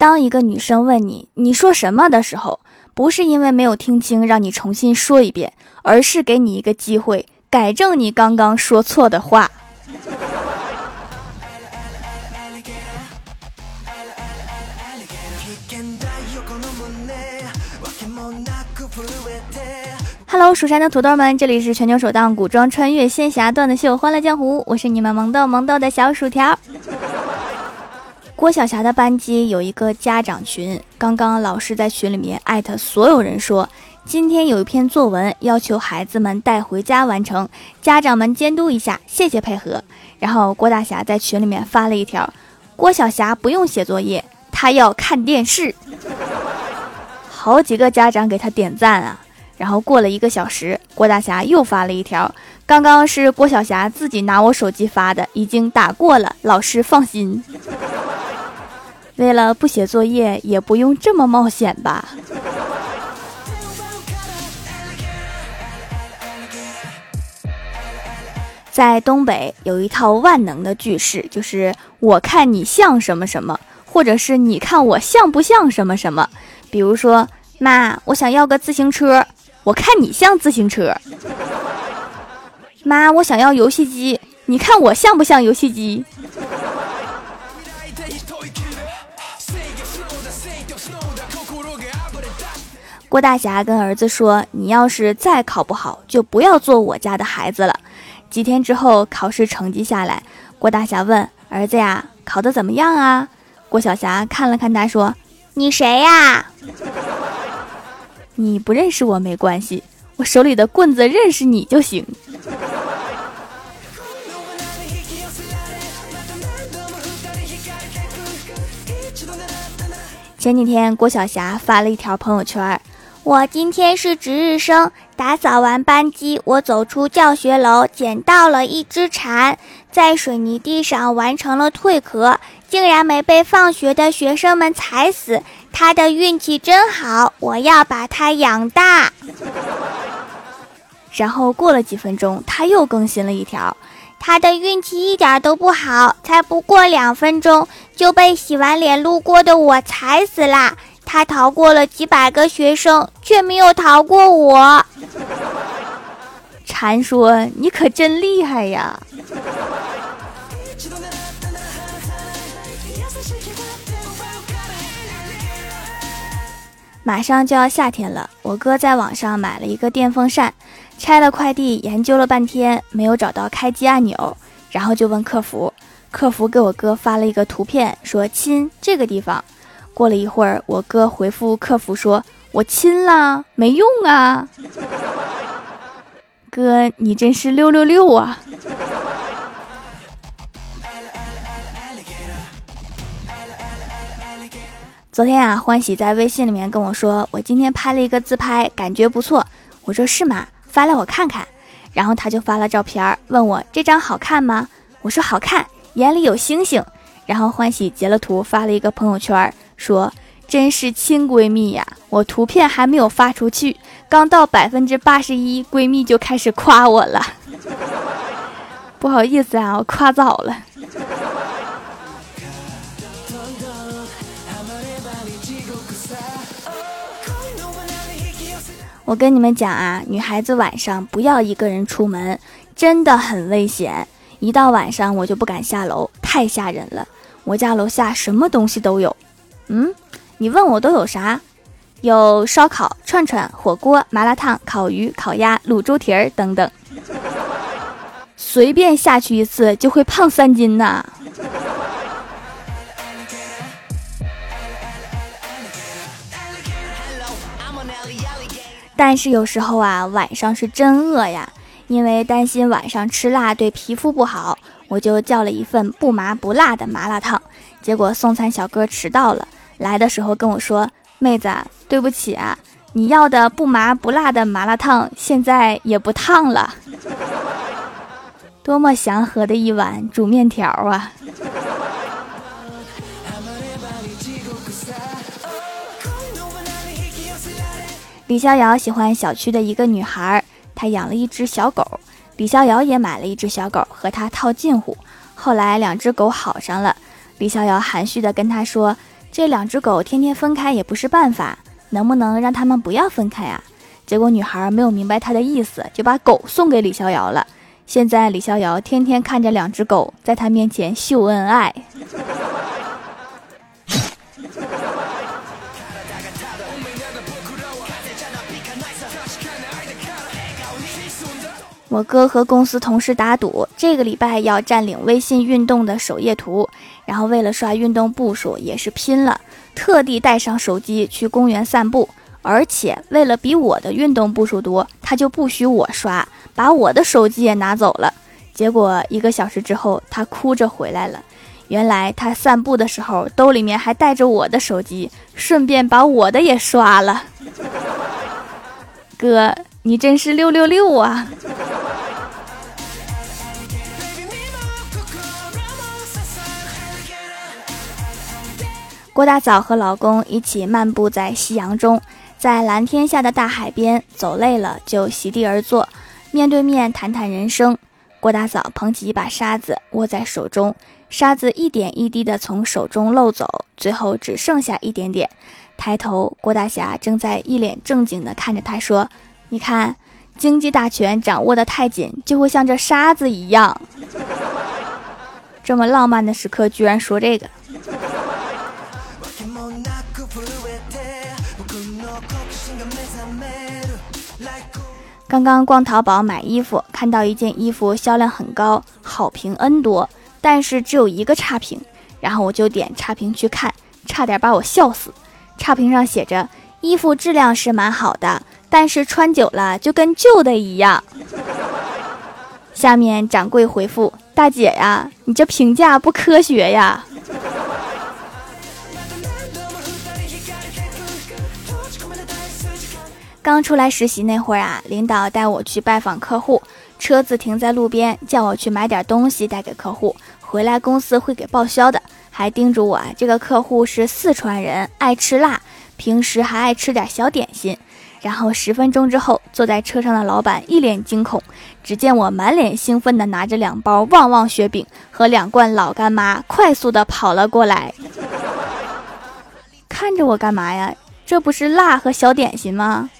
当一个女生问你你说什么的时候，不是因为没有听清，让你重新说一遍，而是给你一个机会改正你刚刚说错的话。Hello，蜀山的土豆们，这里是全球首档古装穿越仙侠段子秀《欢乐江湖》，我是你们萌豆萌豆的小薯条。郭晓霞的班级有一个家长群，刚刚老师在群里面艾特所有人说，今天有一篇作文要求孩子们带回家完成，家长们监督一下，谢谢配合。然后郭大侠在群里面发了一条：郭晓霞不用写作业，她要看电视。好几个家长给他点赞啊。然后过了一个小时，郭大侠又发了一条，刚刚是郭晓霞自己拿我手机发的，已经打过了，老师放心。为了不写作业，也不用这么冒险吧？在东北有一套万能的句式，就是我看你像什么什么，或者是你看我像不像什么什么。比如说，妈，我想要个自行车，我看你像自行车。妈，我想要游戏机，你看我像不像游戏机？郭大侠跟儿子说：“你要是再考不好，就不要做我家的孩子了。”几天之后，考试成绩下来，郭大侠问儿子呀：“考得怎么样啊？”郭晓霞看了看他，说：“你谁呀？你不认识我没关系，我手里的棍子认识你就行。” 前几天，郭晓霞发了一条朋友圈。我今天是值日生，打扫完班级，我走出教学楼，捡到了一只蝉，在水泥地上完成了蜕壳，竟然没被放学的学生们踩死，它的运气真好，我要把它养大。然后过了几分钟，他又更新了一条，他的运气一点都不好，才不过两分钟就被洗完脸路过的我踩死啦。他逃过了几百个学生，却没有逃过我。蝉说：“你可真厉害呀！” 马上就要夏天了，我哥在网上买了一个电风扇，拆了快递，研究了半天，没有找到开机按钮，然后就问客服，客服给我哥发了一个图片，说：“亲，这个地方。”过了一会儿，我哥回复客服说：“我亲了，没用啊。”哥，你真是六六六啊！昨天啊，欢喜在微信里面跟我说：“我今天拍了一个自拍，感觉不错。”我说：“是吗？发来我看看。”然后他就发了照片，问我这张好看吗？我说：“好看，眼里有星星。”然后欢喜截了图，发了一个朋友圈。说真是亲闺蜜呀！我图片还没有发出去，刚到百分之八十一，闺蜜就开始夸我了。不好意思啊，我夸早了。我跟你们讲啊，女孩子晚上不要一个人出门，真的很危险。一到晚上我就不敢下楼，太吓人了。我家楼下什么东西都有。嗯，你问我都有啥？有烧烤、串串、火锅、麻辣烫、烤鱼、烤鸭、卤猪蹄儿等等。随便下去一次就会胖三斤呐。但是有时候啊，晚上是真饿呀，因为担心晚上吃辣对皮肤不好，我就叫了一份不麻不辣的麻辣烫。结果送餐小哥迟到了。来的时候跟我说：“妹子，对不起啊，你要的不麻不辣的麻辣烫现在也不烫了。”多么祥和的一碗煮面条啊！李逍遥喜欢小区的一个女孩，他养了一只小狗，李逍遥也买了一只小狗和他套近乎。后来两只狗好上了，李逍遥含蓄的跟他说。这两只狗天天分开也不是办法，能不能让他们不要分开啊？结果女孩没有明白他的意思，就把狗送给李逍遥了。现在李逍遥天天看着两只狗在他面前秀恩爱。我哥和公司同事打赌，这个礼拜要占领微信运动的首页图，然后为了刷运动步数也是拼了，特地带上手机去公园散步，而且为了比我的运动步数多，他就不许我刷，把我的手机也拿走了。结果一个小时之后，他哭着回来了，原来他散步的时候兜里面还带着我的手机，顺便把我的也刷了。哥，你真是六六六啊！郭大嫂和老公一起漫步在夕阳中，在蓝天下的大海边走累了就席地而坐，面对面谈谈人生。郭大嫂捧起一把沙子握在手中，沙子一点一滴的从手中漏走，最后只剩下一点点。抬头，郭大侠正在一脸正经的看着他说：“你看，经济大权掌握的太紧，就会像这沙子一样。”这么浪漫的时刻，居然说这个。刚刚逛淘宝买衣服，看到一件衣服销量很高，好评 N 多，但是只有一个差评。然后我就点差评去看，差点把我笑死。差评上写着：衣服质量是蛮好的，但是穿久了就跟旧的一样。下面掌柜回复：大姐呀，你这评价不科学呀。刚出来实习那会儿啊，领导带我去拜访客户，车子停在路边，叫我去买点东西带给客户，回来公司会给报销的，还叮嘱我啊，这个客户是四川人，爱吃辣，平时还爱吃点小点心。然后十分钟之后，坐在车上的老板一脸惊恐，只见我满脸兴奋地拿着两包旺旺雪饼和两罐老干妈，快速地跑了过来，看着我干嘛呀？这不是辣和小点心吗？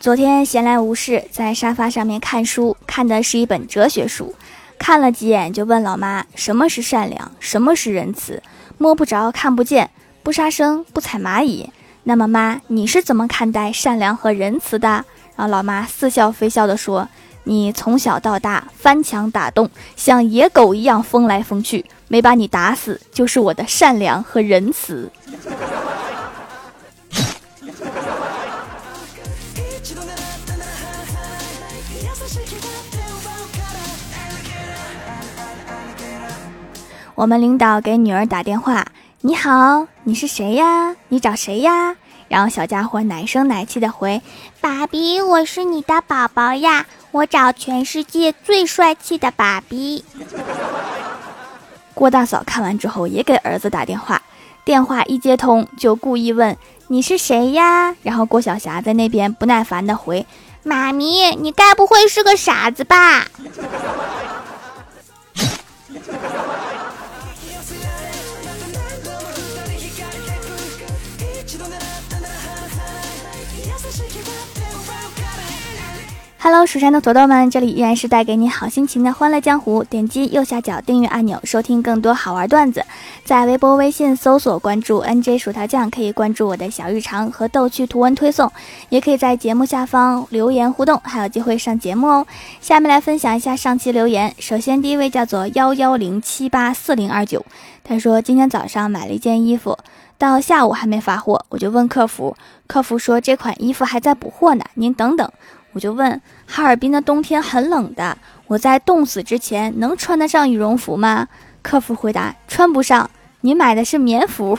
昨天闲来无事，在沙发上面看书，看的是一本哲学书，看了几眼就问老妈：“什么是善良？什么是仁慈？摸不着，看不见，不杀生，不踩蚂蚁。那么妈，你是怎么看待善良和仁慈的？”然后老妈似笑非笑的说。你从小到大翻墙打洞，像野狗一样疯来疯去，没把你打死就是我的善良和仁慈。我们领导给女儿打电话：“你好，你是谁呀？你找谁呀？”然后小家伙奶声奶气的回：“爸比，我是你的宝宝呀。”我找全世界最帅气的爸比。郭大嫂看完之后也给儿子打电话，电话一接通就故意问你是谁呀？然后郭晓霞在那边不耐烦的回：“妈咪，你该不会是个傻子吧？”哈喽，蜀山的土豆们，这里依然是带给你好心情的欢乐江湖。点击右下角订阅按钮，收听更多好玩段子。在微博、微信搜索关注 NJ 薯条酱，可以关注我的小日常和逗趣图文推送，也可以在节目下方留言互动，还有机会上节目哦。下面来分享一下上期留言。首先，第一位叫做幺幺零七八四零二九，他说今天早上买了一件衣服，到下午还没发货，我就问客服，客服说这款衣服还在补货呢，您等等。我就问哈尔滨的冬天很冷的，我在冻死之前能穿得上羽绒服吗？客服回答穿不上，你买的是棉服。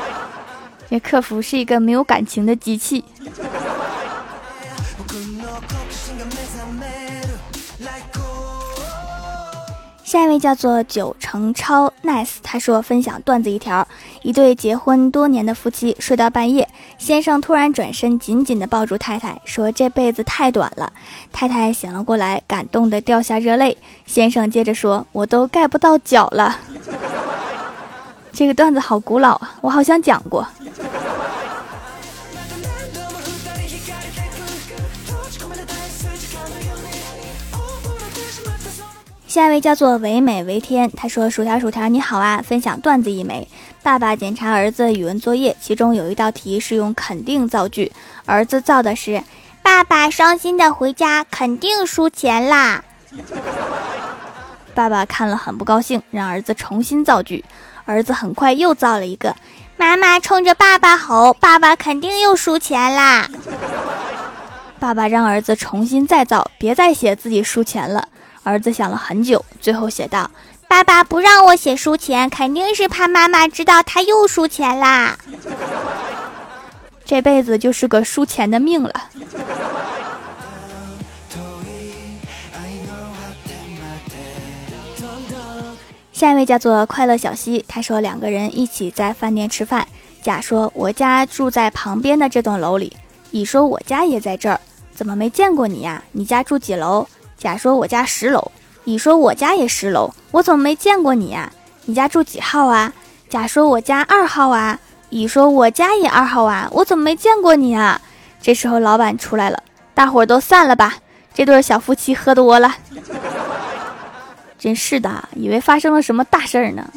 这客服是一个没有感情的机器。下一位叫做九成超 nice，他说分享段子一条：一对结婚多年的夫妻睡到半夜，先生突然转身紧紧地抱住太太，说这辈子太短了。太太醒了过来，感动得掉下热泪。先生接着说：“我都盖不到脚了。”这个段子好古老啊，我好像讲过。下一位叫做唯美为天，他说：“薯条薯条你好啊，分享段子一枚。爸爸检查儿子语文作业，其中有一道题是用肯定造句，儿子造的是‘爸爸伤心的回家，肯定输钱啦’。爸爸看了很不高兴，让儿子重新造句。儿子很快又造了一个‘妈妈冲着爸爸吼，爸爸肯定又输钱啦’。爸爸让儿子重新再造，别再写自己输钱了。”儿子想了很久，最后写道：“爸爸不让我写输钱，肯定是怕妈妈知道他又输钱啦。这辈子就是个输钱的命了。”下一位叫做快乐小溪，他说两个人一起在饭店吃饭，甲说：“我家住在旁边的这栋楼里。”乙说：“我家也在这儿，怎么没见过你呀？你家住几楼？”甲说：“我家十楼。”乙说：“我家也十楼，我怎么没见过你呀？你家住几号啊？”甲说：“我家二号啊。”乙说：“我家也二号啊，我怎么没见过你啊？”这时候老板出来了，大伙儿都散了吧，这对小夫妻喝多了，真是的，以为发生了什么大事儿呢。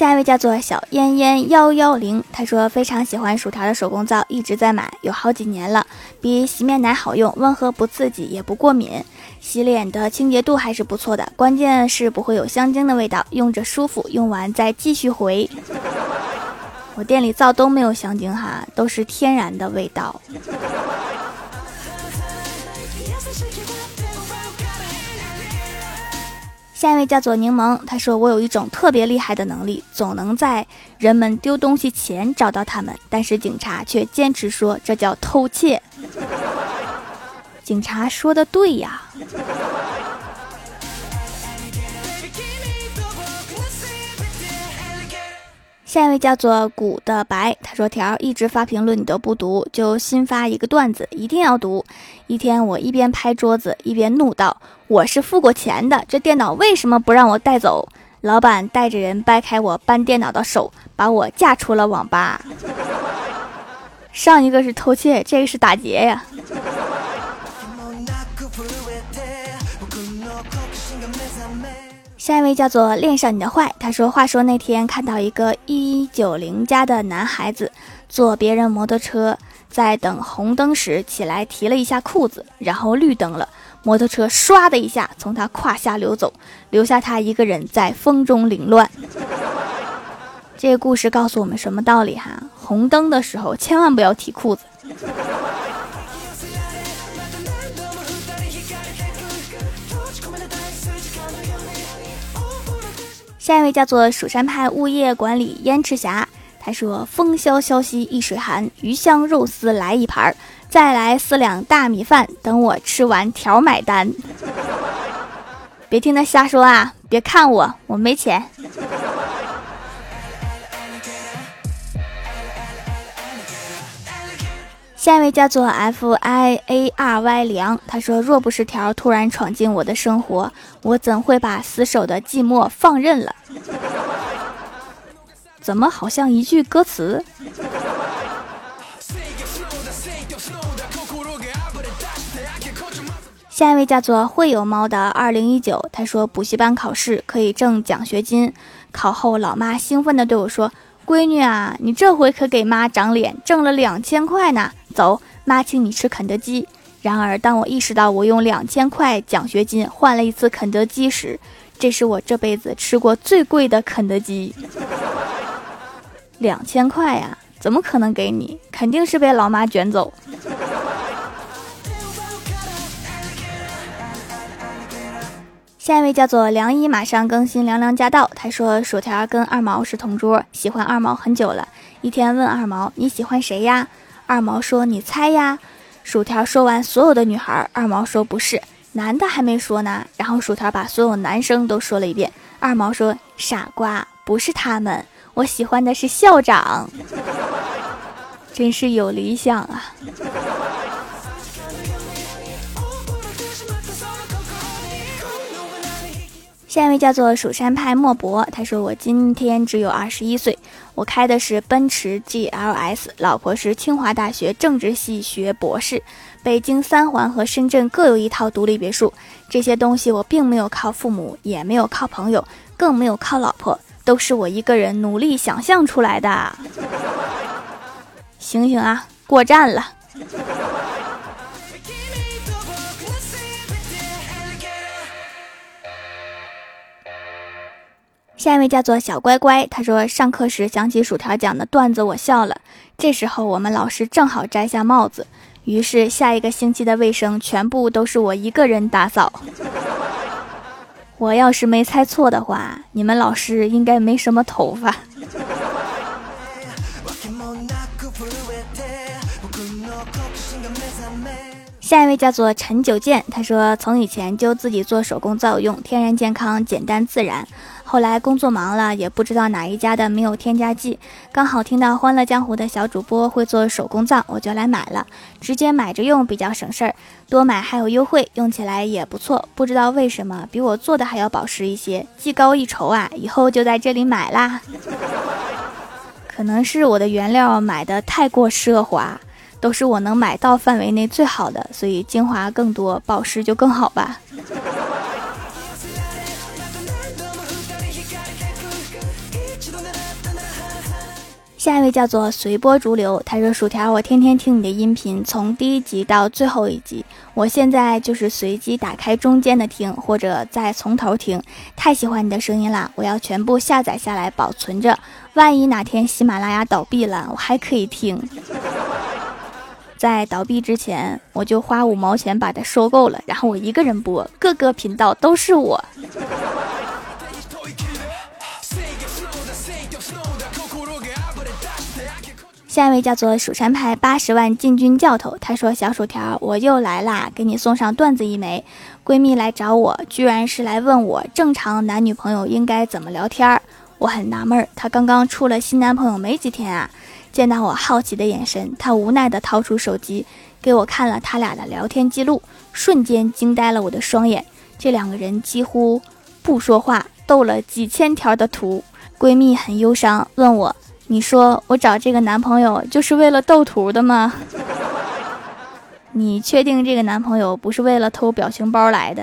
下一位叫做小烟烟幺幺零，他说非常喜欢薯条的手工皂，一直在买，有好几年了，比洗面奶好用，温和不刺激，也不过敏，洗脸的清洁度还是不错的，关键是不会有香精的味道，用着舒服，用完再继续回。我店里皂都没有香精哈，都是天然的味道。下一位叫做柠檬，他说我有一种特别厉害的能力，总能在人们丢东西前找到他们，但是警察却坚持说这叫偷窃。警察说的对呀。下一位叫做古的白，他说条一直发评论你都不读，就新发一个段子，一定要读。一天我一边拍桌子一边怒道：“我是付过钱的，这电脑为什么不让我带走？”老板带着人掰开我搬电脑的手，把我架出了网吧。上一个是偷窃，这个是打劫呀。下一位叫做恋上你的坏，他说：“话说那天看到一个一九零家的男孩子坐别人摩托车，在等红灯时起来提了一下裤子，然后绿灯了，摩托车唰的一下从他胯下流走，留下他一个人在风中凌乱。”这个故事告诉我们什么道理哈？红灯的时候千万不要提裤子。下一位叫做蜀山派物业管理燕赤霞，他说：“风萧萧兮易水寒，鱼香肉丝来一盘，再来四两大米饭，等我吃完条买单。”别听他瞎说啊！别看我，我没钱。下一位叫做 F I A R Y 梁，他说：“若不是条突然闯进我的生活，我怎会把死守的寂寞放任了？” 怎么好像一句歌词？下一位叫做会有猫的二零一九，他说：“补习班考试可以挣奖学金，考后老妈兴奋地对我说。”闺女啊，你这回可给妈长脸，挣了两千块呢。走，妈请你吃肯德基。然而，当我意识到我用两千块奖学金换了一次肯德基时，这是我这辈子吃过最贵的肯德基。两千块呀，怎么可能给你？肯定是被老妈卷走。下一位叫做梁一，马上更新凉凉驾到。他说薯条跟二毛是同桌，喜欢二毛很久了。一天问二毛你喜欢谁呀？二毛说：“你猜呀。”薯条说完所有的女孩，二毛说：“不是。”男的还没说呢，然后薯条把所有男生都说了一遍。二毛说：“傻瓜，不是他们，我喜欢的是校长。”真是有理想啊！下一位叫做蜀山派莫博，他说：“我今天只有二十一岁，我开的是奔驰 GLS，老婆是清华大学政治系学博士，北京三环和深圳各有一套独立别墅。这些东西我并没有靠父母，也没有靠朋友，更没有靠老婆，都是我一个人努力想象出来的。醒醒啊，过站了！”下一位叫做小乖乖，他说上课时想起薯条讲的段子，我笑了。这时候我们老师正好摘下帽子，于是下一个星期的卫生全部都是我一个人打扫。我要是没猜错的话，你们老师应该没什么头发。下一位叫做陈九健，他说从以前就自己做手工皂用，天然健康，简单自然。后来工作忙了，也不知道哪一家的没有添加剂，刚好听到《欢乐江湖》的小主播会做手工皂，我就来买了，直接买着用比较省事儿，多买还有优惠，用起来也不错。不知道为什么比我做的还要保湿一些，技高一筹啊！以后就在这里买啦。可能是我的原料买的太过奢华，都是我能买到范围内最好的，所以精华更多，保湿就更好吧。下一位叫做随波逐流，他说：“薯条，我天天听你的音频，从第一集到最后一集，我现在就是随机打开中间的听，或者再从头听。太喜欢你的声音了，我要全部下载下来保存着，万一哪天喜马拉雅倒闭了，我还可以听。在倒闭之前，我就花五毛钱把它收购了，然后我一个人播，各个频道都是我。”下一位叫做蜀山派八十万禁军教头，他说：“小薯条，我又来啦，给你送上段子一枚。闺蜜来找我，居然是来问我正常男女朋友应该怎么聊天儿。我很纳闷儿，她刚刚处了新男朋友没几天啊。见到我好奇的眼神，她无奈地掏出手机给我看了他俩的聊天记录，瞬间惊呆了我的双眼。这两个人几乎不说话，斗了几千条的图。闺蜜很忧伤，问我。”你说我找这个男朋友就是为了斗图的吗？你确定这个男朋友不是为了偷表情包来的？